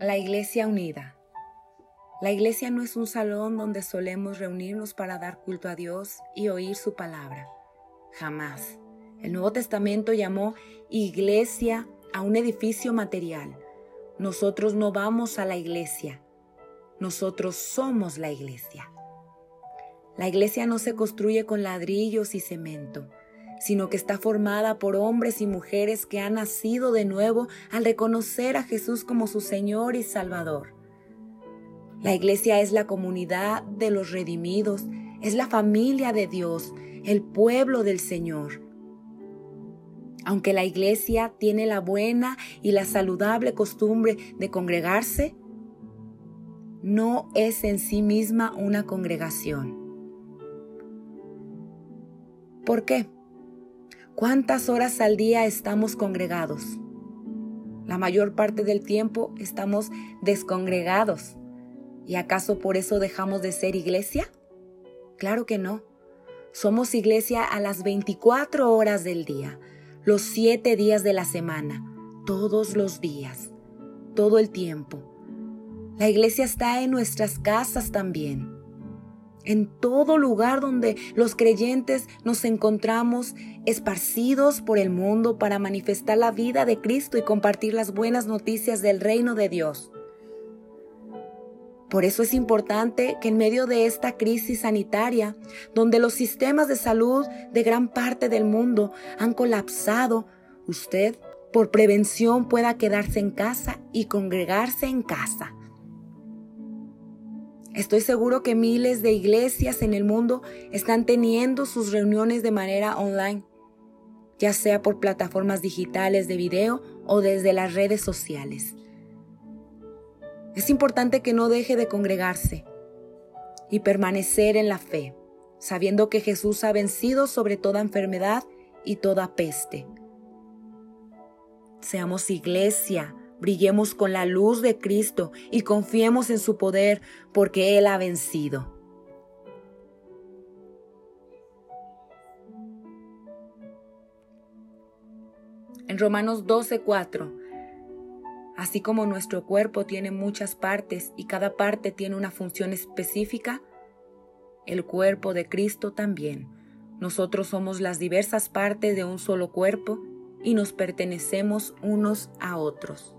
La Iglesia Unida. La iglesia no es un salón donde solemos reunirnos para dar culto a Dios y oír su palabra. Jamás. El Nuevo Testamento llamó iglesia a un edificio material. Nosotros no vamos a la iglesia. Nosotros somos la iglesia. La iglesia no se construye con ladrillos y cemento sino que está formada por hombres y mujeres que han nacido de nuevo al reconocer a Jesús como su Señor y Salvador. La iglesia es la comunidad de los redimidos, es la familia de Dios, el pueblo del Señor. Aunque la iglesia tiene la buena y la saludable costumbre de congregarse, no es en sí misma una congregación. ¿Por qué? ¿Cuántas horas al día estamos congregados? La mayor parte del tiempo estamos descongregados. ¿Y acaso por eso dejamos de ser iglesia? Claro que no. Somos iglesia a las 24 horas del día, los 7 días de la semana, todos los días, todo el tiempo. La iglesia está en nuestras casas también en todo lugar donde los creyentes nos encontramos esparcidos por el mundo para manifestar la vida de Cristo y compartir las buenas noticias del reino de Dios. Por eso es importante que en medio de esta crisis sanitaria, donde los sistemas de salud de gran parte del mundo han colapsado, usted, por prevención, pueda quedarse en casa y congregarse en casa Estoy seguro que miles de iglesias en el mundo están teniendo sus reuniones de manera online, ya sea por plataformas digitales de video o desde las redes sociales. Es importante que no deje de congregarse y permanecer en la fe, sabiendo que Jesús ha vencido sobre toda enfermedad y toda peste. Seamos iglesia Brillemos con la luz de Cristo y confiemos en su poder porque Él ha vencido. En Romanos 12:4, así como nuestro cuerpo tiene muchas partes y cada parte tiene una función específica, el cuerpo de Cristo también. Nosotros somos las diversas partes de un solo cuerpo y nos pertenecemos unos a otros.